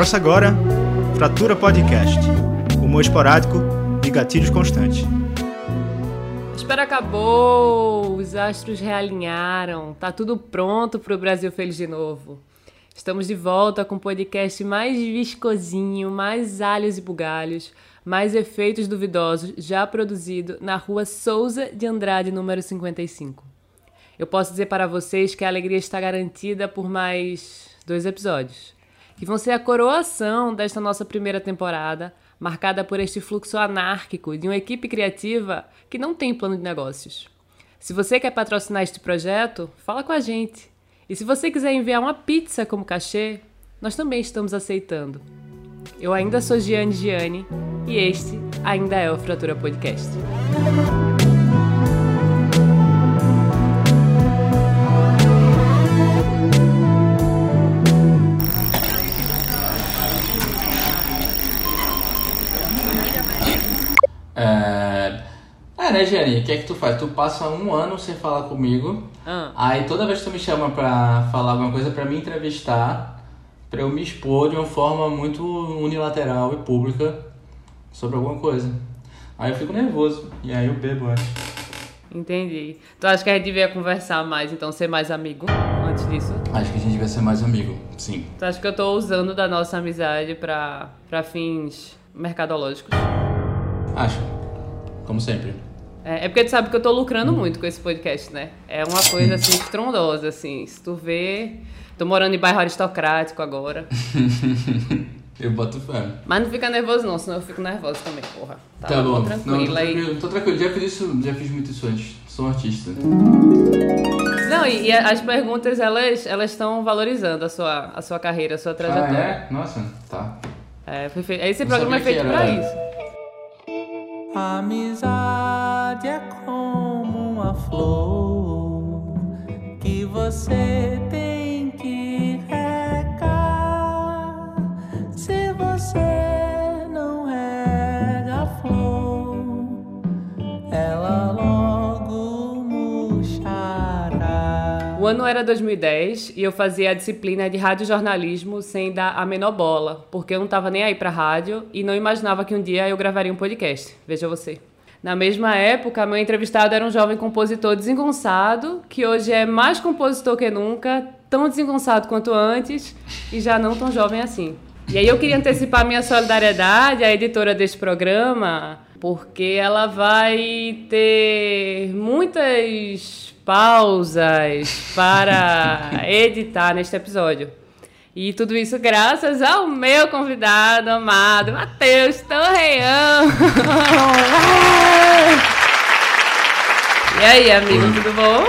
Começa agora Fratura Podcast, humor esporádico e gatilhos constantes. A espera acabou, os astros realinharam, tá tudo pronto pro Brasil feliz de novo. Estamos de volta com o podcast mais viscosinho, mais alhos e bugalhos, mais efeitos duvidosos já produzido na rua Souza de Andrade, número 55. Eu posso dizer para vocês que a alegria está garantida por mais dois episódios, que vão ser a coroação desta nossa primeira temporada, marcada por este fluxo anárquico de uma equipe criativa que não tem plano de negócios. Se você quer patrocinar este projeto, fala com a gente. E se você quiser enviar uma pizza como cachê, nós também estamos aceitando. Eu ainda sou Giane Giane e este ainda é o Fratura Podcast. É, né, Giane? O que é que tu faz? Tu passa um ano sem falar comigo, Ah. aí toda vez que tu me chama pra falar alguma coisa, pra me entrevistar, pra eu me expor de uma forma muito unilateral e pública sobre alguma coisa. Aí eu fico nervoso, e aí eu bebo antes. Entendi. Tu acha que a gente devia conversar mais, então ser mais amigo antes disso? Acho que a gente devia ser mais amigo, sim. Tu acha que eu tô usando da nossa amizade pra, pra fins mercadológicos? Acho. Como sempre. É, é porque tu sabe que eu tô lucrando muito com esse podcast, né? É uma coisa assim estrondosa, assim. Se tu vê. Tô morando em bairro aristocrático agora. eu boto fé. Mas não fica nervoso, não, senão eu fico nervosa também, porra. Tá, Tá, bom. Tô Não, tô tranquilo, tô tranquilo. Já fiz isso, já fiz muito isso antes. Sou um artista. Não, e, e as perguntas, elas elas estão valorizando a sua, a sua carreira, a sua Ah, trajetória. é? Nossa, tá. é? foi feito- Esse Não programa é feito pra era- isso. Amizade é como uma flor que você tem que regar. Se você não rega a flor, ela logo murchará. O ano era 2010 e eu fazia a disciplina de radiojornalismo sem dar a menor bola, porque eu não tava nem aí pra rádio e não imaginava que um dia eu gravaria um podcast. Veja você. Na mesma época, meu entrevistado era um jovem compositor desengonçado, que hoje é mais compositor que nunca, tão desengonçado quanto antes e já não tão jovem assim. E aí eu queria antecipar minha solidariedade à editora deste programa, porque ela vai ter muitas pausas para editar neste episódio. E tudo isso graças ao meu convidado amado, Matheus Torreão. e aí, amigo, tudo bom?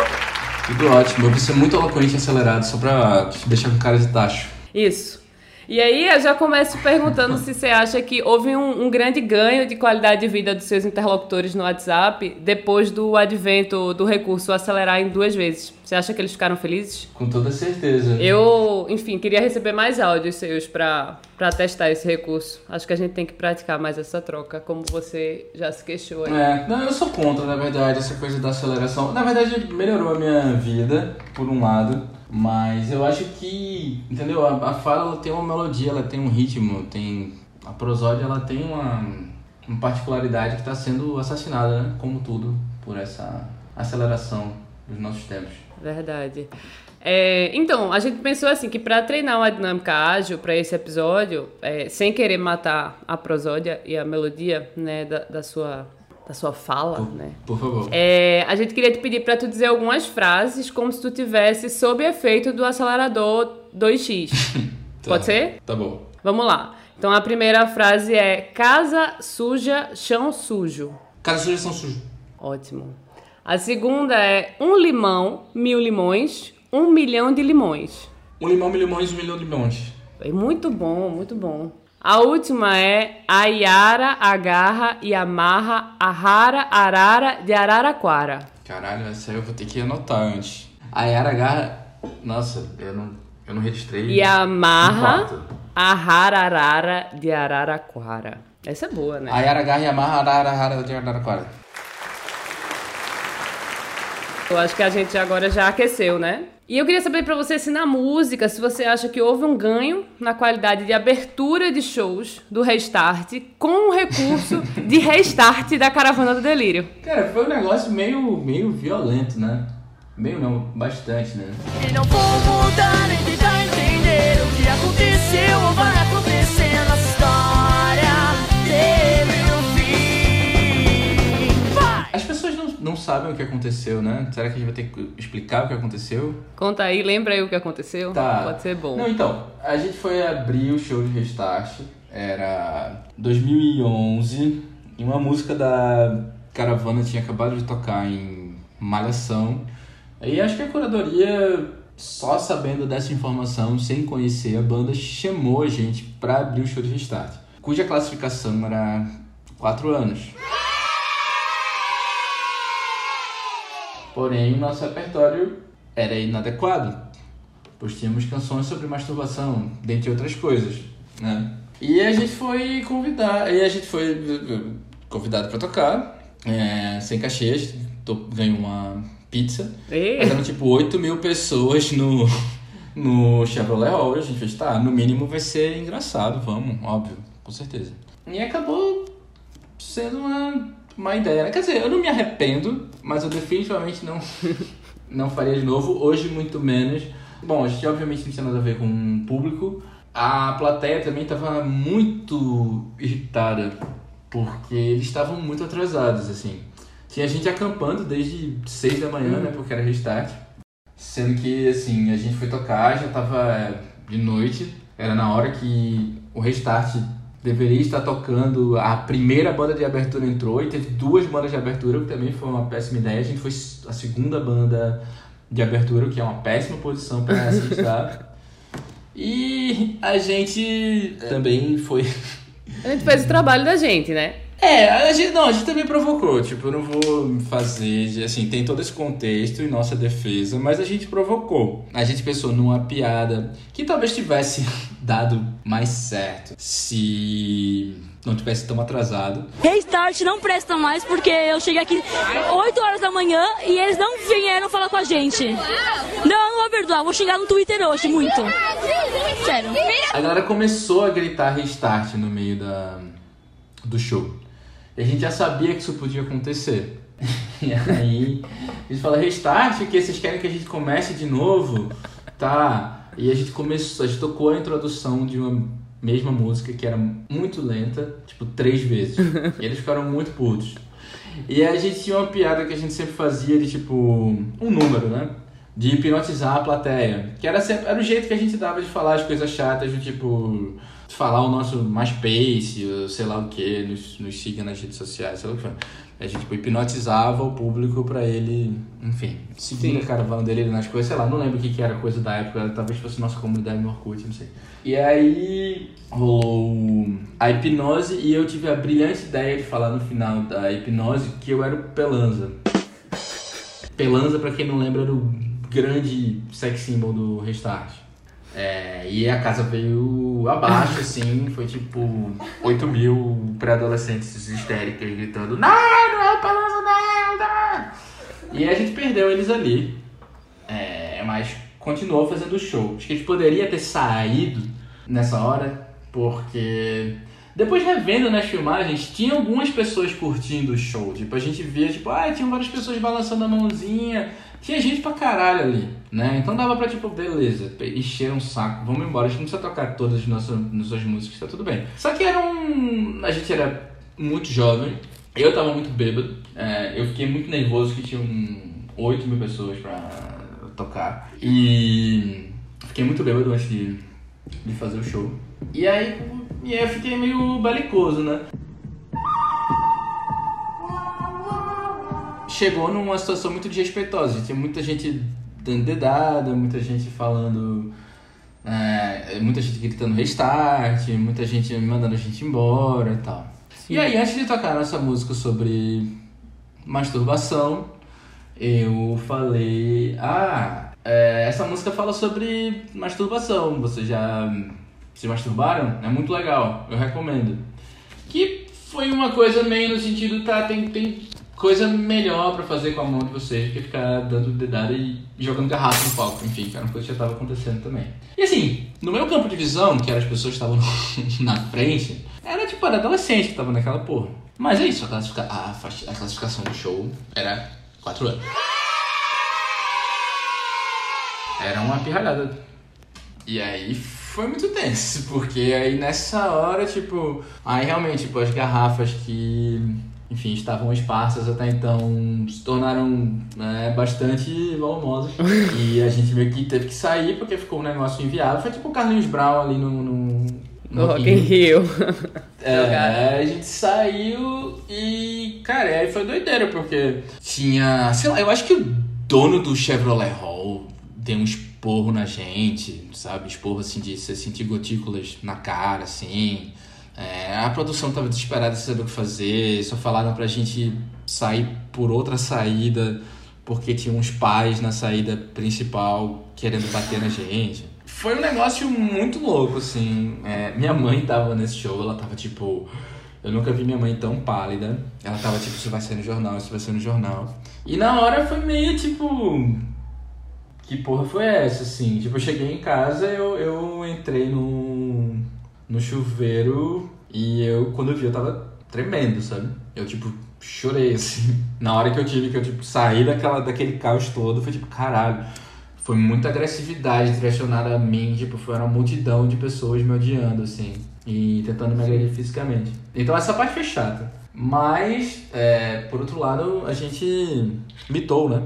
Tudo ótimo. Eu vou ser muito eloquente e acelerado, só pra te deixar com cara de tacho. Isso. E aí eu já começo perguntando se você acha que houve um, um grande ganho de qualidade de vida dos seus interlocutores no WhatsApp depois do advento do recurso acelerar em duas vezes. Você acha que eles ficaram felizes? Com toda certeza. Eu, enfim, queria receber mais áudios seus pra, pra testar esse recurso. Acho que a gente tem que praticar mais essa troca, como você já se queixou aí. É, não, eu sou contra, na verdade, essa coisa da aceleração. Na verdade, melhorou a minha vida, por um lado. Mas eu acho que, entendeu? A, a fala tem uma melodia, ela tem um ritmo, tem. A prosódia ela tem uma, uma particularidade que está sendo assassinada, né? Como tudo, por essa aceleração dos nossos tempos. Verdade. É, então, a gente pensou assim que para treinar uma dinâmica ágil para esse episódio, é, sem querer matar a prosódia e a melodia né, da, da sua, da sua fala, Por, né? por favor. É, a gente queria te pedir para tu dizer algumas frases como se tu tivesse sob efeito do acelerador 2x. Tá. Pode ser? Tá bom. Vamos lá. Então a primeira frase é casa suja, chão sujo. Sugestão suja. Ótimo. A segunda é um limão, mil limões, um milhão de limões. Um limão, mil limões, um milhão de limões. É muito bom, muito bom. A última é a Yara agarra e amarra a rara arara de Araraquara. Caralho, essa aí eu vou ter que anotar antes. A Yara Garra. Nossa, eu não, eu não registrei. E amarra a rara arara de Araraquara. Essa é boa, né? A Yara Garra e amarra a Arara Rara de Araraquara. Eu acho que a gente agora já aqueceu, né? E eu queria saber para você se na música, se você acha que houve um ganho na qualidade de abertura de shows do Restart com o recurso de restart da Caravana do Delírio. Cara, foi um negócio meio, meio violento, né? Meio não, bastante, né? E não vou mudar nem tentar entender o que aconteceu ou vai não, sabem o que aconteceu, né? Será que a gente vai ter que explicar o que aconteceu? Conta aí, lembra aí o que aconteceu? Tá. Pode ser bom. Não, então, a gente foi abrir o show de Restart, era 2011, e uma música da Caravana tinha acabado de tocar em Malhação. E acho que a curadoria, só sabendo dessa informação, sem conhecer a banda, chamou a gente pra abrir o show de Restart, cuja classificação era 4 anos. Porém, o nosso repertório era inadequado, pois tínhamos canções sobre masturbação, dentre outras coisas, né? E a gente foi convidar, e a gente foi eh, convidado para tocar, é, sem cachê, a gente to- ganhou uma pizza. Eram tipo 8 mil pessoas no, no Chevrolet Hall. A gente fez, tá, no mínimo vai ser engraçado, vamos, óbvio, com certeza. E acabou sendo uma, uma ideia. né? Quer dizer, eu não me arrependo, mas eu definitivamente não, não faria de novo. Hoje, muito menos. Bom, a gente obviamente não tinha nada a ver com o público. A plateia também estava muito irritada, porque eles estavam muito atrasados, assim. Tinha gente acampando desde 6 da manhã, né, porque era restart. Sendo que, assim, a gente foi tocar, já tava de noite, era na hora que o restart deveria estar tocando, a primeira banda de abertura entrou e teve duas bandas de abertura, o que também foi uma péssima ideia. A gente foi a segunda banda de abertura, o que é uma péssima posição para se estar. E a gente também foi a gente fez o trabalho da gente, né? é, a gente, não, a gente também provocou, tipo, eu não vou fazer, assim, tem todo esse contexto em nossa defesa, mas a gente provocou. A gente pensou numa piada que talvez tivesse dado mais certo se não tivesse tão atrasado. Restart não presta mais porque eu cheguei aqui 8 horas da manhã e eles não vieram falar com a gente. Não, eu não vou perdoar, vou xingar no Twitter hoje, muito. Sério. A galera começou a gritar restart no meio da, do show. E a gente já sabia que isso podia acontecer. E aí, a gente fala restart, que vocês querem que a gente comece de novo? Tá. E a gente começou, a gente tocou a introdução de uma mesma música que era muito lenta, tipo, três vezes. E eles ficaram muito putos. E aí a gente tinha uma piada que a gente sempre fazia de tipo, um número, né? De hipnotizar a plateia. Que era, sempre, era o jeito que a gente dava de falar as coisas chatas, do tipo, falar o nosso MySpace, ou sei lá o que, nos, nos siga nas redes sociais, sei lá o que foi. A gente tipo, hipnotizava o público pra ele, enfim, seguir a caravana dele nas coisas, sei lá, não lembro o que, que era coisa da época, talvez fosse nossa comunidade no Orkut, não sei. E aí rolou a hipnose e eu tive a brilhante ideia de falar no final da hipnose que eu era o Pelanza. Pelanza, pra quem não lembra, era o grande sex symbol do Restart. É, e a casa veio abaixo, assim, foi tipo 8 mil pré-adolescentes histéricas gritando Não, não! E a gente perdeu eles ali. É, mas continuou fazendo o show. Acho que a gente poderia ter saído nessa hora, porque depois revendo nas filmagens, tinha algumas pessoas curtindo o show. Tipo, a gente via, tipo, ah, tinha várias pessoas balançando a mãozinha. Tinha gente pra caralho ali, né? Então dava pra, tipo, beleza, encher um saco, vamos embora. A gente não precisa tocar todas as nossas, nossas músicas, tá tudo bem. Só que era um... A gente era muito jovem, eu tava muito bêbado, é, eu fiquei muito nervoso que tinham 8 mil pessoas pra tocar. E fiquei muito bêbado antes de, de fazer o show. E aí, e aí eu fiquei meio belicoso, né? Chegou numa situação muito desrespeitosa. Tinha muita gente dando dedada, muita gente falando. é, muita gente gritando restart, muita gente mandando a gente embora e tal. E aí, antes de tocar nossa música sobre masturbação, eu falei: Ah, é, essa música fala sobre masturbação. Vocês já se masturbaram? É muito legal, eu recomendo. Que foi uma coisa meio no sentido, tá, tem, tem coisa melhor pra fazer com a mão de vocês que ficar dando dedada e jogando garrafa no palco. Enfim, que era uma coisa que já tava acontecendo também. E assim, no meu campo de visão, que eram as pessoas que estavam na frente, era tipo, era adolescente que tava naquela porra. Mas é isso, a, classifica- a a classificação do show era 4 anos. Era uma pirralhada. E aí foi muito tenso, porque aí nessa hora, tipo, aí realmente, tipo, as garrafas que, enfim, estavam esparsas até então se tornaram né, bastante volumosas. e a gente meio que teve que sair porque ficou um negócio inviável. Foi tipo o Carlinhos Brown ali no. no, No Rock in Rio. é, a gente saiu e, cara, aí foi doideira, porque tinha, sei lá, eu acho que o dono do Chevrolet Hall deu um esporro na gente, sabe? Esporro assim de você sentir gotículas na cara, assim. É, a produção tava desesperada sem saber o que fazer, só falaram pra gente sair por outra saída, porque tinha uns pais na saída principal querendo bater na gente. Foi um negócio muito louco, assim. É, minha mãe tava nesse show, ela tava tipo. Eu nunca vi minha mãe tão pálida. Ela tava tipo, isso vai ser no jornal, isso vai ser no jornal. E na hora foi meio tipo. Que porra foi essa, assim? Tipo, eu cheguei em casa, eu, eu entrei no, no chuveiro e eu, quando eu vi, eu tava tremendo, sabe? Eu, tipo, chorei, assim. Na hora que eu tive que eu, tipo, saí daquela, daquele caos todo, foi tipo, caralho. Foi muita agressividade direcionada a mim, tipo, foi uma multidão de pessoas me odiando, assim. E tentando me agredir fisicamente. Então essa parte foi chata. Mas, é, por outro lado, a gente mitou, né?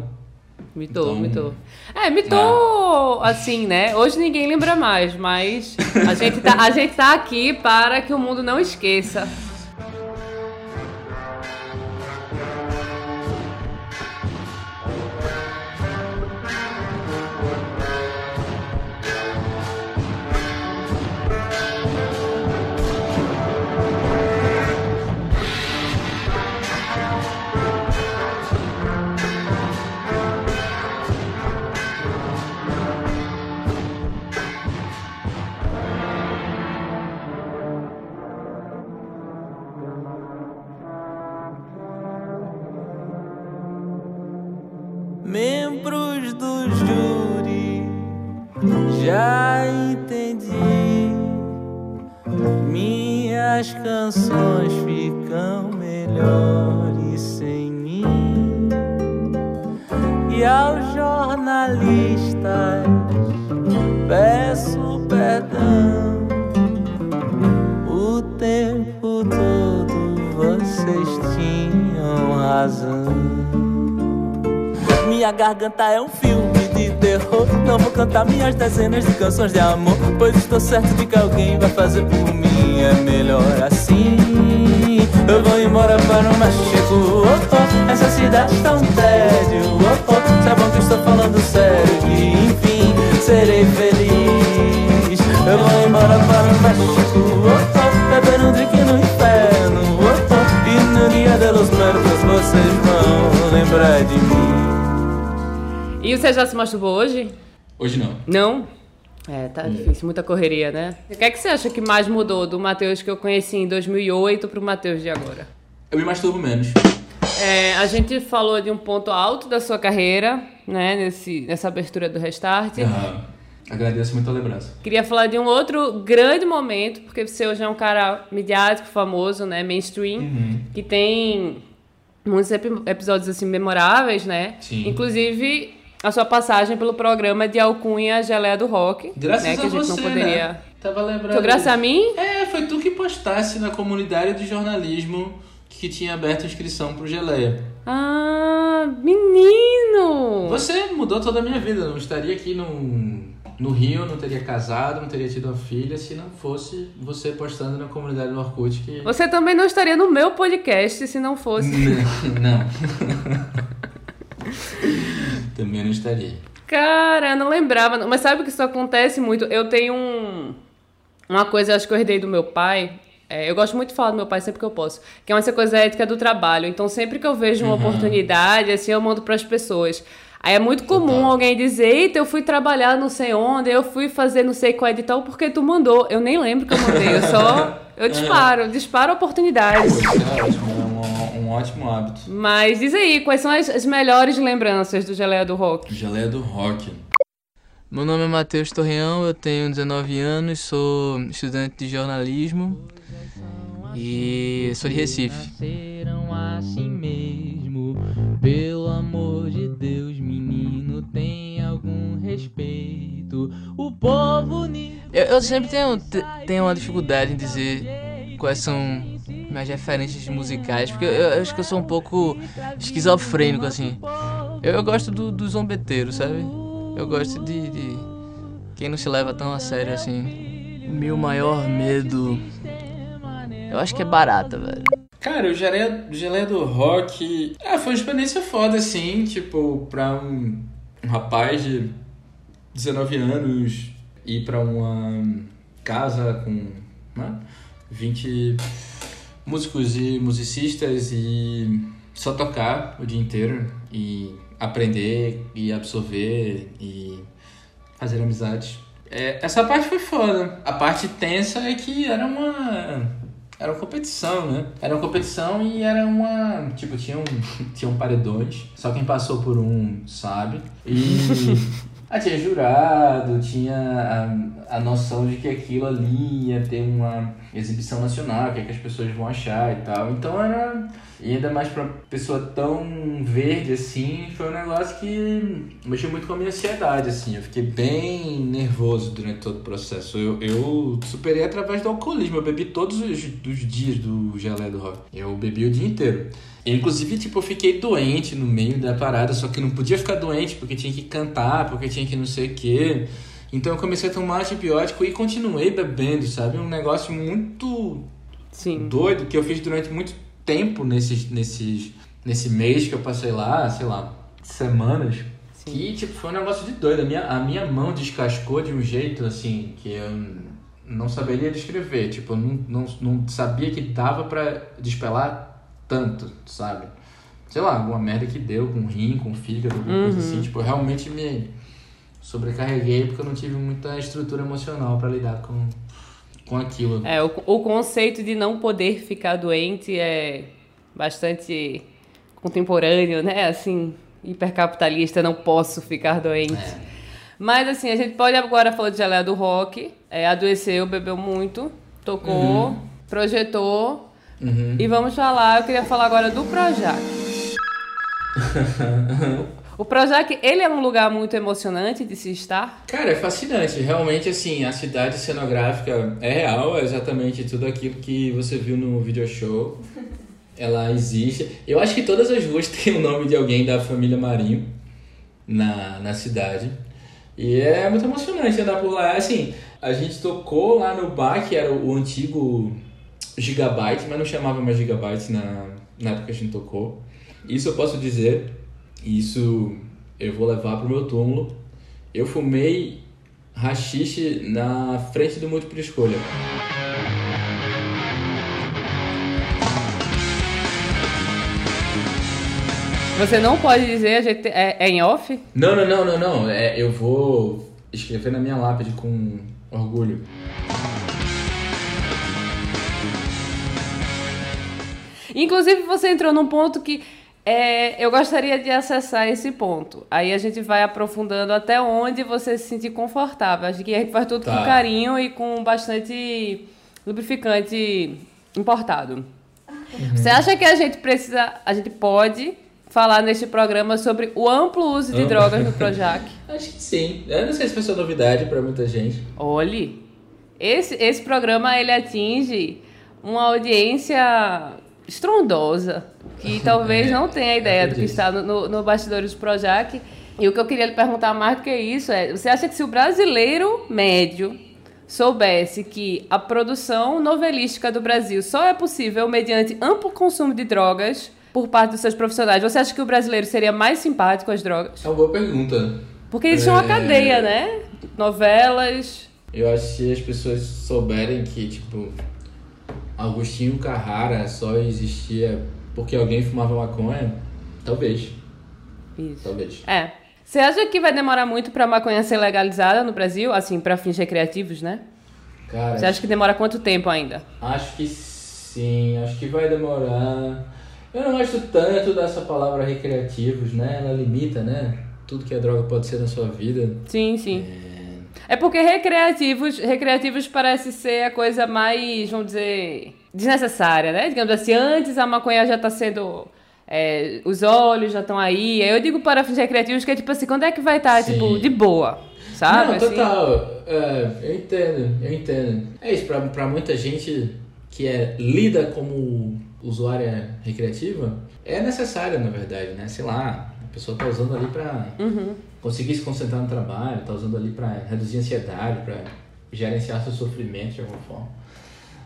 Mitou, Então- mitou. É, mitou, assim, né? Hoje ninguém lembra mais, mas a gente, tá, a gente tá aqui para que o mundo não esqueça. Já entendi. Minhas canções ficam melhores sem mim. E aos jornalistas peço perdão. O tempo todo vocês tinham razão. Minha garganta é um filme Não vou cantar minhas dezenas de canções de amor. Pois estou certo de que alguém vai fazer por mim. É melhor assim. Eu vou embora para o México. Oh, oh, essa cidade tá um tédio. Oh, oh, saibam que estou falando sério. Que enfim serei feliz. Eu vou embora para o México. Oh, oh, beber um drink no inferno. Oh, oh, e no dia de los muertos vocês vão lembrar de mim. E você já se masturbou hoje? Hoje não. Não? É, tá difícil, muita correria, né? O que é que você acha que mais mudou do Matheus que eu conheci em 2008 pro Matheus de agora? Eu me masturbo menos. É, a gente falou de um ponto alto da sua carreira, né? Nesse, nessa abertura do Restart. Aham. Agradeço muito a lembrança. Queria falar de um outro grande momento, porque você hoje é um cara midiático, famoso, né? Mainstream, Uhum. que tem muitos epi- episódios assim memoráveis, né? Sim. Inclusive a sua passagem pelo programa de Alcunha Geleia do Rock, Graças né? a Que a gente você, não poderia. né? Tava lembrando. Graças a mim? É, foi tu que postasse na comunidade de jornalismo que tinha aberto inscrição pro Geleia. Ah, menino! Você mudou toda a minha vida. Não estaria aqui no, no Rio, não teria casado, não teria tido uma filha se não fosse você postando na comunidade do Orkut que. Você também não estaria no meu podcast se não fosse. não. Também não estaria. Cara, eu não lembrava. Mas sabe que isso acontece muito? Eu tenho um. Uma coisa, acho que eu herdei do meu pai. É, eu gosto muito de falar do meu pai sempre que eu posso. Que é essa coisa ética do trabalho. Então, sempre que eu vejo uma oportunidade, assim, eu mando pras pessoas. Aí é muito comum Total. alguém dizer, eita, eu fui trabalhar não sei onde, eu fui fazer não sei qual edital porque tu mandou. Eu nem lembro que eu mandei, eu só. Eu disparo, eu disparo a um, ótimo hábito. Mas diz aí, quais são as, as melhores lembranças do Geleia do Rock? Geleia do rock. Meu nome é Matheus Torreão, eu tenho 19 anos, sou estudante de jornalismo e sou de Recife. Serão assim mesmo, pelo amor de Deus, menino, tem algum respeito. O povo. Eu, eu sempre tenho, te- tenho uma dificuldade em dizer quais são minhas referências musicais, porque eu, eu acho que eu sou um pouco esquizofrênico, assim. Eu, eu gosto do, do zombeteiro, sabe? Eu gosto de, de quem não se leva tão a sério assim. Meu maior medo. Eu acho que é barata, velho. Cara, o Geleia, Geleia do Rock. Ah, foi uma experiência foda, assim, tipo, pra um, um rapaz de 19 anos ir pra uma casa com né, 20 músicos e musicistas e só tocar o dia inteiro e aprender e absorver e fazer amizades. É, essa parte foi foda. A parte tensa é que era uma. Era uma competição, né? Era uma competição e era uma. Tipo, tinham, tinham paredões. Só quem passou por um sabe. E. Ah, tinha jurado, tinha a, a noção de que aquilo ali ia ter uma exibição nacional, o que, é que as pessoas vão achar e tal. Então era. E ainda mais pra pessoa tão verde assim, foi um negócio que mexeu muito com a minha ansiedade, assim. Eu fiquei bem nervoso durante todo o processo. Eu, eu superei através do alcoolismo. Eu bebi todos os, os dias do Gelé do Rock. Eu bebi o dia inteiro. Inclusive, tipo, eu fiquei doente no meio da parada, só que não podia ficar doente porque tinha que cantar, porque tinha que não sei o quê. Então eu comecei a tomar antibiótico e continuei bebendo, sabe? Um negócio muito Sim. doido que eu fiz durante muito tempo nesses, nesses, nesse mês que eu passei lá, sei lá, semanas. Que, tipo, foi um negócio de doido. A minha, a minha mão descascou de um jeito, assim, que eu não saberia descrever. Tipo, eu não, não, não sabia que dava pra despelar tanto, sabe? Sei lá, alguma merda que deu com o rim, com o fígado, alguma coisa assim. Tipo, eu realmente me sobrecarreguei porque eu não tive muita estrutura emocional pra lidar com, com aquilo. É, o, o conceito de não poder ficar doente é bastante contemporâneo, né? Assim, hipercapitalista, não posso ficar doente. Mas assim, a gente pode agora falar de geleia do rock. É, adoeceu, bebeu muito, tocou, projetou. Uhum. E vamos falar, eu queria falar agora do Projac. o Projac, ele é um lugar muito emocionante de se estar. Cara, é fascinante. Realmente, assim, a cidade cenográfica é real, é exatamente tudo aquilo que você viu no video show. Ela existe. Eu acho que todas as ruas têm o nome de alguém da família Marinho na, na cidade. E é muito emocionante andar por lá. Assim, a gente tocou lá no bar, que era o antigo Gigabyte, mas não chamava mais Gigabyte na, na época que a gente tocou. Isso eu posso dizer, isso eu vou levar pro meu túmulo. Eu fumei rachixe na frente do múltiplo escolha. Você não pode dizer, a gente, é, é em off? Não, não, não, não, não. É, eu vou escrever na minha lápide com orgulho. Inclusive, você entrou num ponto que é, eu gostaria de acessar esse ponto. Aí a gente vai aprofundando até onde você se sentir confortável. Acho que a gente faz tudo Tá. com carinho e com bastante lubrificante importado. Você acha que a gente precisa, a gente pode falar neste programa sobre o amplo uso de Amplo. drogas no Projac? Acho que sim. Eu não sei se vai ser novidade pra muita gente. Olhe, esse, esse programa ele atinge uma audiência estrondosa, que talvez É, não tenha ideia do que está no, no, bastidores do Projac. E o que eu queria lhe perguntar mais do que isso é, você acha que se o brasileiro médio soubesse que a produção novelística do Brasil só é possível mediante amplo consumo de drogas por parte dos seus profissionais, você acha que o brasileiro seria mais simpático às drogas? É uma boa pergunta. Porque existe uma É. cadeia, né? Novelas, Eu acho que se as pessoas souberem que, tipo, Agostinho Carrara só existia porque alguém fumava maconha, talvez. Isso. Talvez. É. Você acha que vai demorar muito pra maconha ser legalizada no Brasil? Assim, pra fins recreativos, né? Cara, Você acha que demora quanto tempo ainda? acho que sim, acho que vai demorar. Eu não gosto tanto dessa palavra recreativos, né? Ela limita, né? Tudo que a droga pode ser na sua vida. Sim, sim. É porque recreativos, recreativos parece ser a coisa mais, vamos dizer, desnecessária, né? Digamos assim, antes a maconha já tá sendo. é, os olhos já estão aí. Aí eu digo para fins recreativos que é tipo assim, quando é que vai estar, Sim. tipo, de boa? Sabe? Não, assim? total. É, eu entendo, eu entendo. É isso, pra, pra muita gente que é lida como usuária recreativa, é necessário, na verdade, né? Sei lá, pessoa tá usando ali pra Uhum. conseguir se concentrar no trabalho, tá usando ali pra reduzir a ansiedade, pra gerenciar seu sofrimento de alguma forma.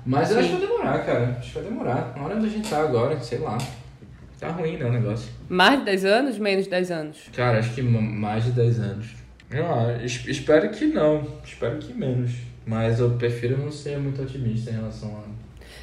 Mas eu acho que vai demorar, cara. Acho que vai demorar. Na hora onde a gente tá agora, sei lá. Tá ruim, né, o negócio. Mais de 10 anos, menos de 10 anos. Cara, acho que ma- mais de 10 anos. Es- espero que não. Espero que menos. Mas eu prefiro não ser muito otimista em relação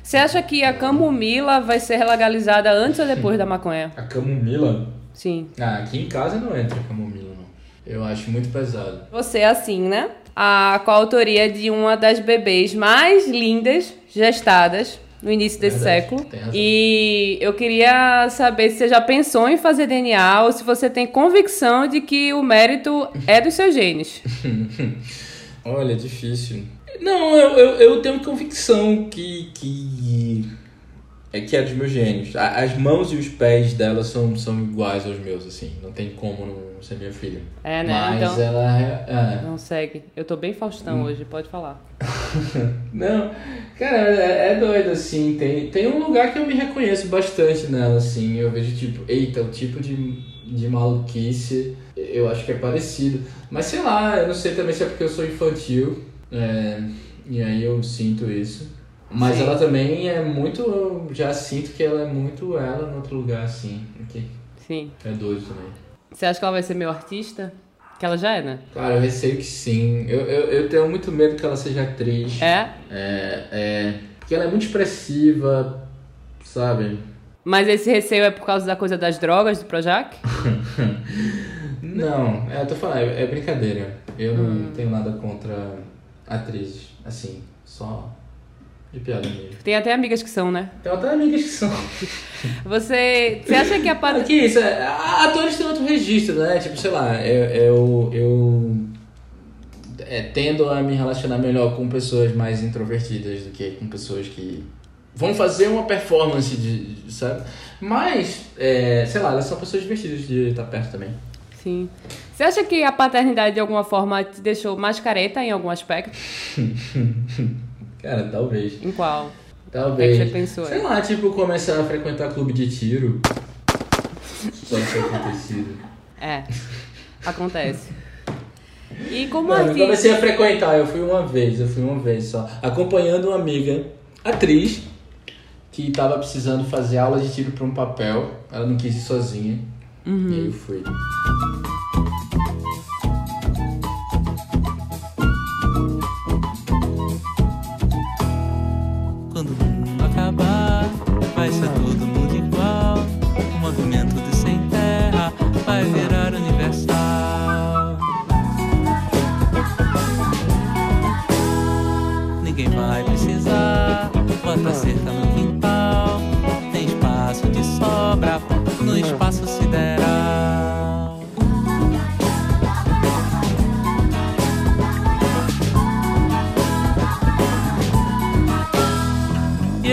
Você acha que a camomila vai ser legalizada antes ou depois da maconha? a, a camomila. Sim. Ah, aqui em casa não entra camomila, não. Eu acho muito pesado. Você é assim, né? A coautoria de uma das bebês mais lindas gestadas no início desse Verdade, século. E eu queria saber se você já pensou em fazer DNA ou se você tem convicção de que o mérito é dos seus genes. Olha, difícil. Não, eu, eu, eu tenho convicção que, que que é dos meus gênios. As mãos e os pés dela são, são iguais aos meus, assim. Não tem como não ser minha filha. É, né? Mas Então- ela é... é. Não segue. Eu tô bem Faustão hoje, pode falar. Não, cara, é, é doido, assim. Tem, tem um lugar que eu me reconheço bastante nela, assim. Eu vejo, tipo, eita, o tipo de, de maluquice eu acho que é parecido. Mas sei lá, eu não sei também se é porque eu sou infantil. é, e aí eu sinto isso. Mas Sim. ela também é muito. Eu já sinto que ela é muito ela no outro lugar, assim. Que Sim. é doido também. Você acha que ela vai ser meu artista? Que ela já é, né? Cara, eu receio que sim. Eu, eu, eu tenho muito medo que ela seja atriz. É? É, é, porque ela é muito expressiva, sabe? Mas esse receio é por causa da coisa das drogas do Projac? Não, é, eu tô falando, é, é brincadeira. Eu não tenho nada contra atrizes, assim, só de piada mesmo. Tem até amigas que são, né? Tem até amigas que são. Você, você acha que a pat... que isso, é, atores têm outro registro, né? Tipo, sei lá, eu, eu, eu é, tendo a me relacionar melhor com pessoas mais introvertidas do que com pessoas que vão fazer uma performance, de- sabe? Mas, é, sei lá, elas são pessoas divertidas de estar perto também. Sim. Você acha que a paternidade de alguma forma te deixou mais careta em algum aspecto? Cara, talvez. Em qual? Talvez. É que você pensou? Sei lá, tipo, começar a frequentar clube de tiro. Isso ter acontecido. É. Acontece. E como Mano, eu comecei a frequentar, eu fui uma vez, eu fui uma vez só. Acompanhando uma amiga, atriz, que tava precisando fazer aula de tiro pra um papel. Ela não quis ir sozinha. E aí eu fui.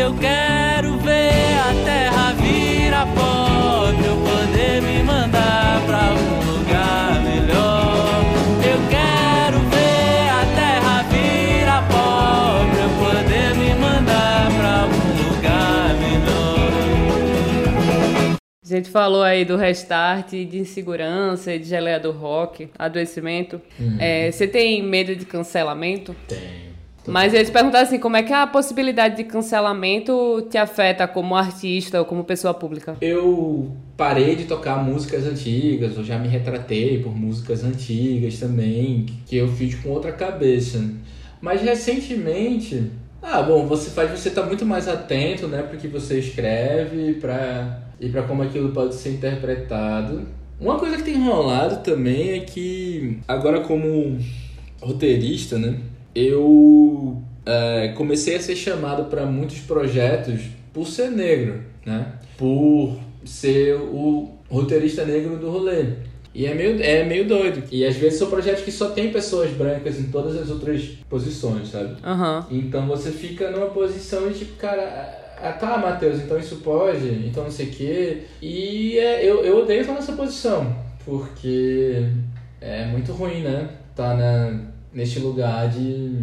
Eu quero ver a terra virar pó pra eu poder me mandar pra algum lugar melhor. Eu quero ver a terra virar pó pra eu poder me mandar pra algum lugar melhor. A gente falou aí do restart, de insegurança, de geleia do rock, adoecimento. É, você tem medo de cancelamento? Tem. Mas eu ia te perguntar assim, como é que a possibilidade de cancelamento te afeta como artista ou como pessoa pública? Eu parei de tocar músicas antigas, eu já me retratei por músicas antigas também, que eu fiz com outra cabeça. Mas recentemente, ah, bom, você faz você tá muito mais atento, né, pro que você escreve, para e para como aquilo pode ser interpretado. Uma coisa que tem rolado também é que agora como roteirista, né, eu é, comecei a ser chamado para muitos projetos por ser negro. né? Por ser o roteirista negro do rolê. E é meio, é meio doido. E às vezes são projetos que só tem pessoas brancas em todas as outras posições, sabe? Aham. Então você fica numa posição de tipo, cara, ah, tá, Matheus, então isso pode, então não sei o quê. E é, eu, eu odeio estar nessa posição, porque é muito ruim, né? Tá na, neste lugar de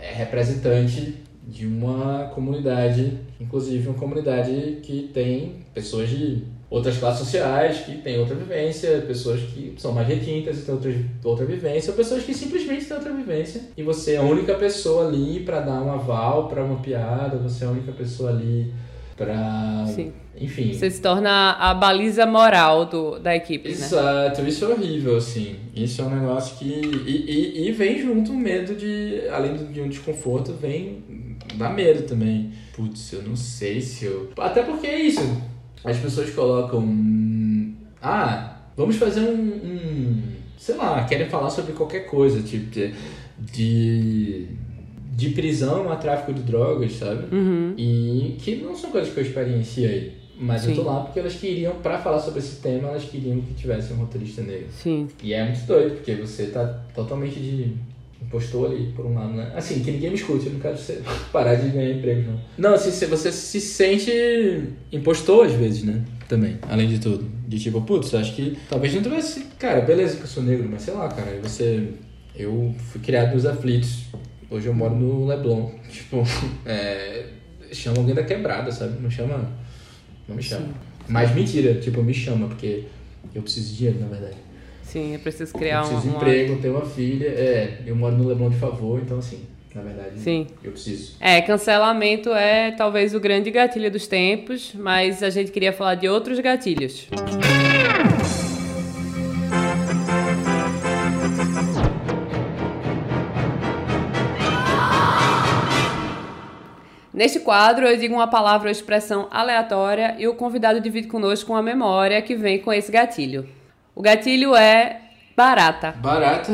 é, representante de uma comunidade, inclusive uma comunidade que tem pessoas de outras classes sociais que têm outra vivência, pessoas que são mais retintas e têm outra, outra vivência, ou pessoas que simplesmente têm outra vivência. E você é a única pessoa ali para dar um aval para uma piada, você é a única pessoa ali para. Enfim. Você se torna a baliza moral do, da equipe, né? Exato, isso é horrível, assim. Isso é um negócio que. E, e, e vem junto um medo de. Além de um desconforto, vem. dá medo também. Putz, eu não sei se eu. Até porque é isso. As pessoas colocam. Ah, vamos fazer um. um sei lá, querem falar sobre qualquer coisa, tipo, de. de, de prisão a tráfico de drogas, sabe? Uhum. E que não são coisas que eu experienciei. Mas Sim. eu tô lá porque elas queriam, pra falar sobre esse tema, elas queriam que tivesse um roteirista negro. Sim. E é muito doido, porque você tá totalmente de impostor ali, por um lado, né? Assim, que ninguém me escute, eu não quero ser, parar de ganhar emprego, não. Não, assim, você- se sente impostor às vezes, né? Também, além de tudo. De tipo, putz, acho que talvez não tivesse. Cara, beleza que eu sou negro, mas sei lá, cara, você. Eu fui criado nos aflitos. Hoje eu moro no Leblon. Tipo, é. Chama alguém da quebrada, sabe? Não chama. Não me chama. Mas mentira, tipo, me chama, porque eu preciso de dinheiro, na verdade. Sim, é preciso criar eu preciso de uma. emprego, tenho uma filha, é, eu moro no Leblon de favor, então assim, na verdade, Sim. eu preciso. É, cancelamento é talvez o grande gatilho dos tempos, mas a gente queria falar de outros gatilhos. Neste quadro, eu digo uma palavra ou expressão aleatória e o convidado divide conosco uma memória que vem com esse gatilho. O gatilho é barata. Barata,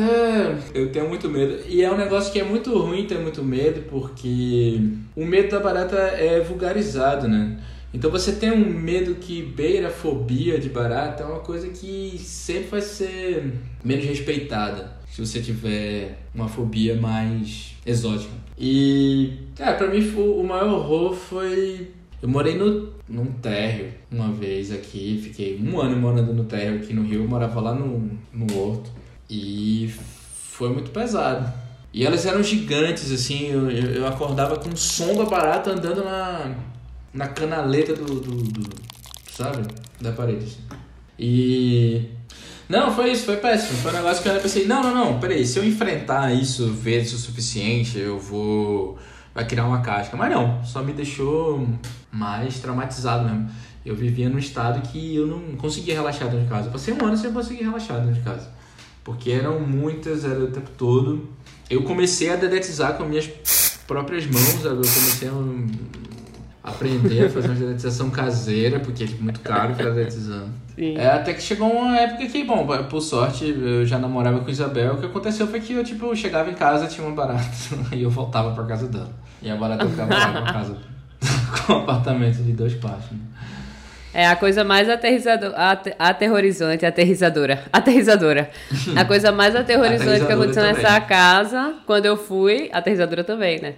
eu tenho muito medo. E é um negócio que é muito ruim ter muito medo, porque o medo da barata é vulgarizado, né? Então você tem um medo que beira a fobia de barata, é uma coisa que sempre vai ser menos respeitada se você tiver uma fobia mais exótica. E, cara, pra mim o maior horror foi. Eu morei no, num térreo uma vez aqui, fiquei um ano morando no térreo aqui no Rio, eu morava lá no, no Horto. E foi muito pesado. E elas eram gigantes, assim, eu, eu eu acordava com o som da barata andando na, na canaleta do, do, do- sabe? Da parede. assim. E. Não, foi isso, foi péssimo. Foi um negócio que eu pensei, não, não, não, peraí, se eu enfrentar isso vezes o suficiente, eu vou. Vai criar uma casca. Mas não, só me deixou mais traumatizado mesmo. Eu vivia num estado que eu não conseguia relaxar dentro de casa. Eu passei um ano sem conseguir relaxar dentro de casa. Porque eram muitas, era o tempo todo. Eu comecei a dedetizar com minhas próprias mãos, eu comecei a aprender a fazer uma dedetização caseira, porque é muito caro ficar dedetizando. Sim. É, até que chegou uma época que, bom, por sorte, eu já namorava com Isabel. O que aconteceu foi que eu, tipo, chegava em casa, tinha uma barata, e eu voltava pra casa dela. E a barata ficava lá com a casa, com um apartamento de dois quartos. né? É a coisa mais aterrizado, ate- aterrorizante, aterrizadora, aterrizadora. A coisa mais aterrorizante que aconteceu também. nessa casa, quando eu fui, aterrizadora também, né?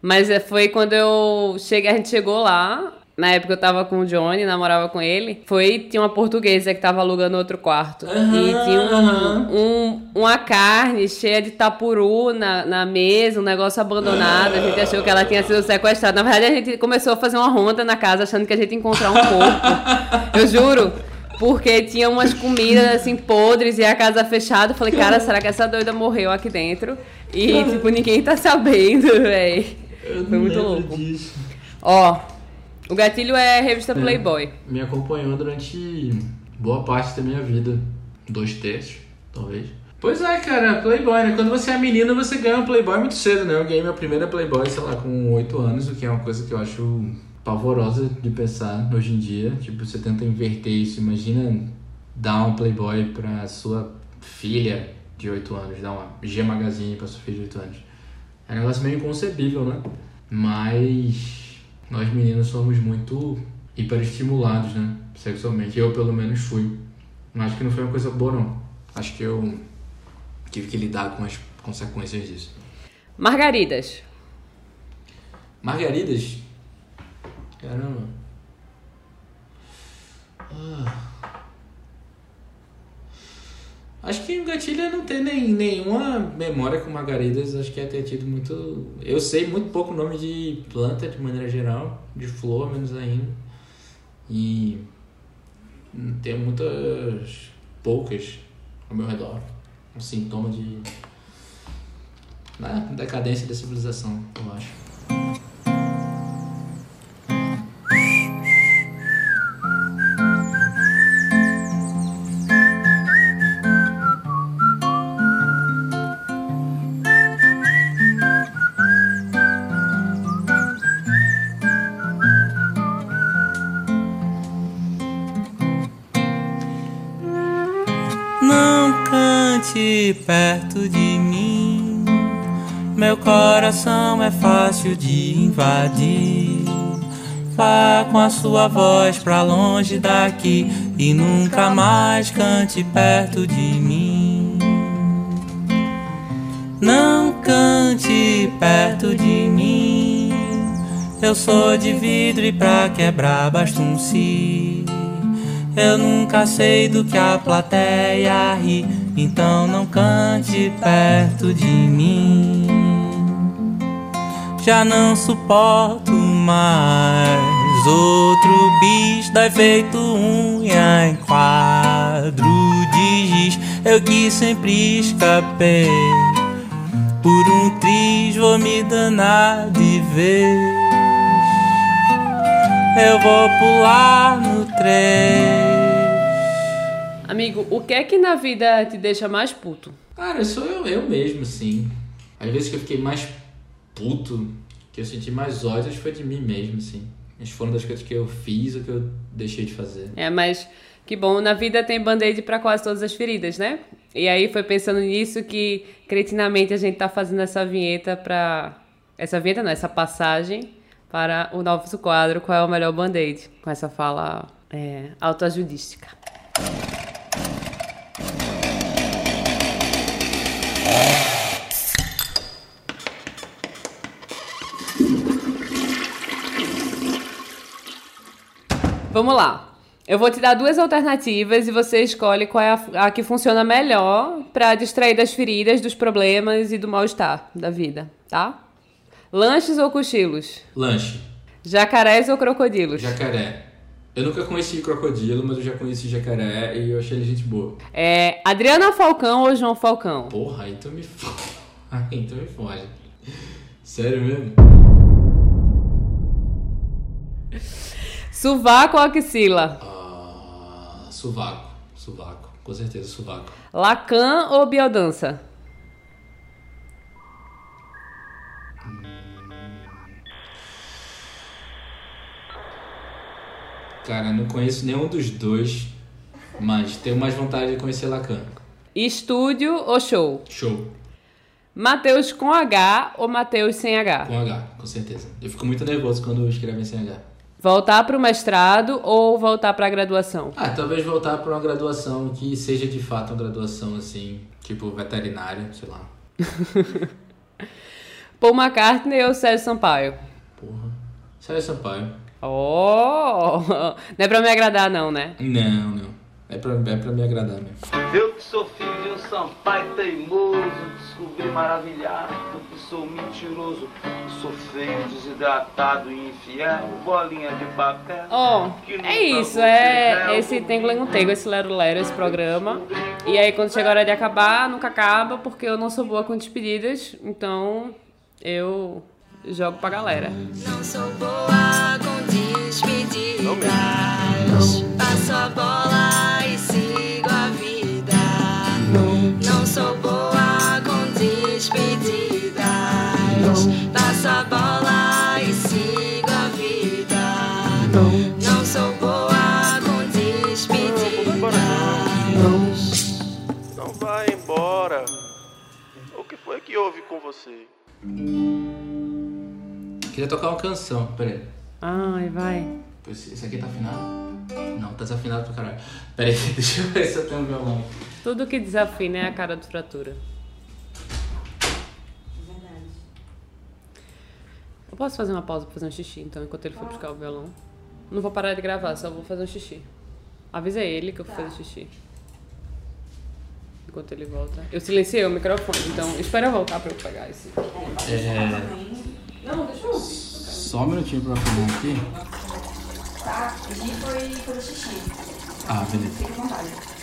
Mas é, foi quando eu cheguei, a gente chegou lá, na época eu tava com o Johnny, namorava com ele, foi, tinha uma portuguesa que tava alugando outro quarto. e tinha um, um- uma carne cheia de tapuru na, na mesa, um negócio abandonado, a gente achou que ela tinha sido sequestrada. Na verdade, a gente começou a fazer uma ronda na casa, achando que a gente ia encontrar um corpo. Eu juro. Porque tinha umas comidas assim podres e a casa fechada. Eu falei, cara, será que essa doida morreu aqui dentro? E, tipo, ninguém tá sabendo, véi. Foi muito louco. Disso. Ó, o gatilho é a revista Playboy. Me acompanhou durante boa parte da minha vida. Dois terços, talvez. Pois é, cara, Playboy, né? Quando você é menino, você ganha um Playboy muito cedo, né? Eu ganhei minha primeira Playboy, sei lá, com 8 anos, o que é uma coisa que eu acho pavorosa de pensar hoje em dia. Tipo, você tenta inverter isso. Imagina dar um Playboy pra sua filha de 8 anos, dar uma G Magazine pra sua filha de 8 anos. É um negócio meio inconcebível, né? Mas nós meninos somos muito hiperestimulados, né? Sexualmente. Eu, pelo menos, fui. Mas acho que não foi uma coisa boa, não. Acho que eu tive que lidar com as consequências disso. Margaridas. Margaridas? Caramba. Ah. Acho que o gatilho não ter nem, nenhuma memória com margaridas. Acho que é ter tido muito. Eu sei muito pouco nome de planta de maneira geral, de flor menos ainda. E tenho muitas poucas ao meu redor. Um sintoma de. né, decadência da civilização, eu acho. Perto de mim. Meu coração é fácil de invadir. Vá com a sua voz pra longe daqui e nunca mais cante perto de mim. Não cante perto de mim. Eu sou de vidro e pra quebrar basta um si. Eu nunca sei do que a plateia ri, então não cante perto de mim. Já não suporto mais outro bicho da efeito unha em quadro de giz. Eu que sempre escapei por um triz, vou me danar de vez. Eu vou pular no trem. Amigo, o que é que na vida te deixa mais puto? Cara, sou eu, eu mesmo, assim. Às vezes que eu fiquei mais puto, que eu senti mais ódio, foi de mim mesmo, assim. Acho que foram das coisas que eu fiz ou que eu deixei de fazer. É, mas que bom, na vida tem band-aid pra quase todas as feridas, né? E aí foi pensando nisso que cretinamente a gente tá fazendo essa vinheta pra. Essa vinheta não, essa passagem para o novo quadro Qual é o melhor band-aid? Com essa fala é, autoajudística. Vamos lá. Eu vou te dar duas alternativas e você escolhe qual é a, a que funciona melhor pra distrair das feridas, dos problemas e do mal-estar da vida, tá? Lanches ou cochilos? Lanche. Jacarés ou crocodilos? Jacaré. Eu nunca conheci crocodilo, mas eu já conheci jacaré e eu achei ele gente boa. É, Adriana Falcão ou João Falcão? Porra, aí tu me foge. Aí tu me foge. Sério mesmo? Sovaco ou axila? Ah, sovaco. Sovaco. Com certeza, sovaco. Lacan ou biodança? Cara, não conheço nenhum dos dois, mas tenho mais vontade de conhecer Lacan. Estúdio ou show? Show. Mateus com H ou Mateus sem H? Com H, com certeza. Eu fico muito nervoso quando escrevem sem H. Voltar pro mestrado ou voltar pra graduação? Ah, talvez voltar para uma graduação que seja de fato uma graduação assim, tipo veterinária, sei lá. Paul McCartney ou Sérgio Sampaio? Porra. Sérgio Sampaio. Oh! Não é pra me agradar, não, né? Não, não. É pra, é pra me agradar mesmo. Eu que sou filho de um Sampaio teimoso, descobri maravilhado que sou mentiroso, sou feio, desidratado e infiel, bolinha de papel. Nunca é isso, é esse Tengo Lengo Tego, esse Lero Lero, esse programa. E aí quando chega a hora de acabar, nunca acaba, porque eu não sou boa com despedidas, então eu jogo pra galera. Não sou boa com despedidas. Passo a bola Passo a bola e sigo a vida. Não sou boa com despedidas. Não vai embora. O que foi que houve com você? Queria tocar uma canção, peraí. Ai, vai. Esse, esse aqui tá afinado? Não, tá desafinado pra caralho. Pera aí, deixa eu ver se eu tenho um violão. Tudo que desafina é a cara do fratura. Eu posso fazer uma pausa pra fazer um xixi, então, enquanto ele for buscar o violão? Não vou parar de gravar, só vou fazer um xixi. Avisa ele que eu vou fazer xixi. Enquanto ele volta. Eu silenciei o microfone, então espera eu voltar pra eu pegar esse. É, Não, deixa eu. só um minutinho pra eu arrumar aqui. Tá, Gi foi fazer xixi. Ah, beleza. Fique à vontade.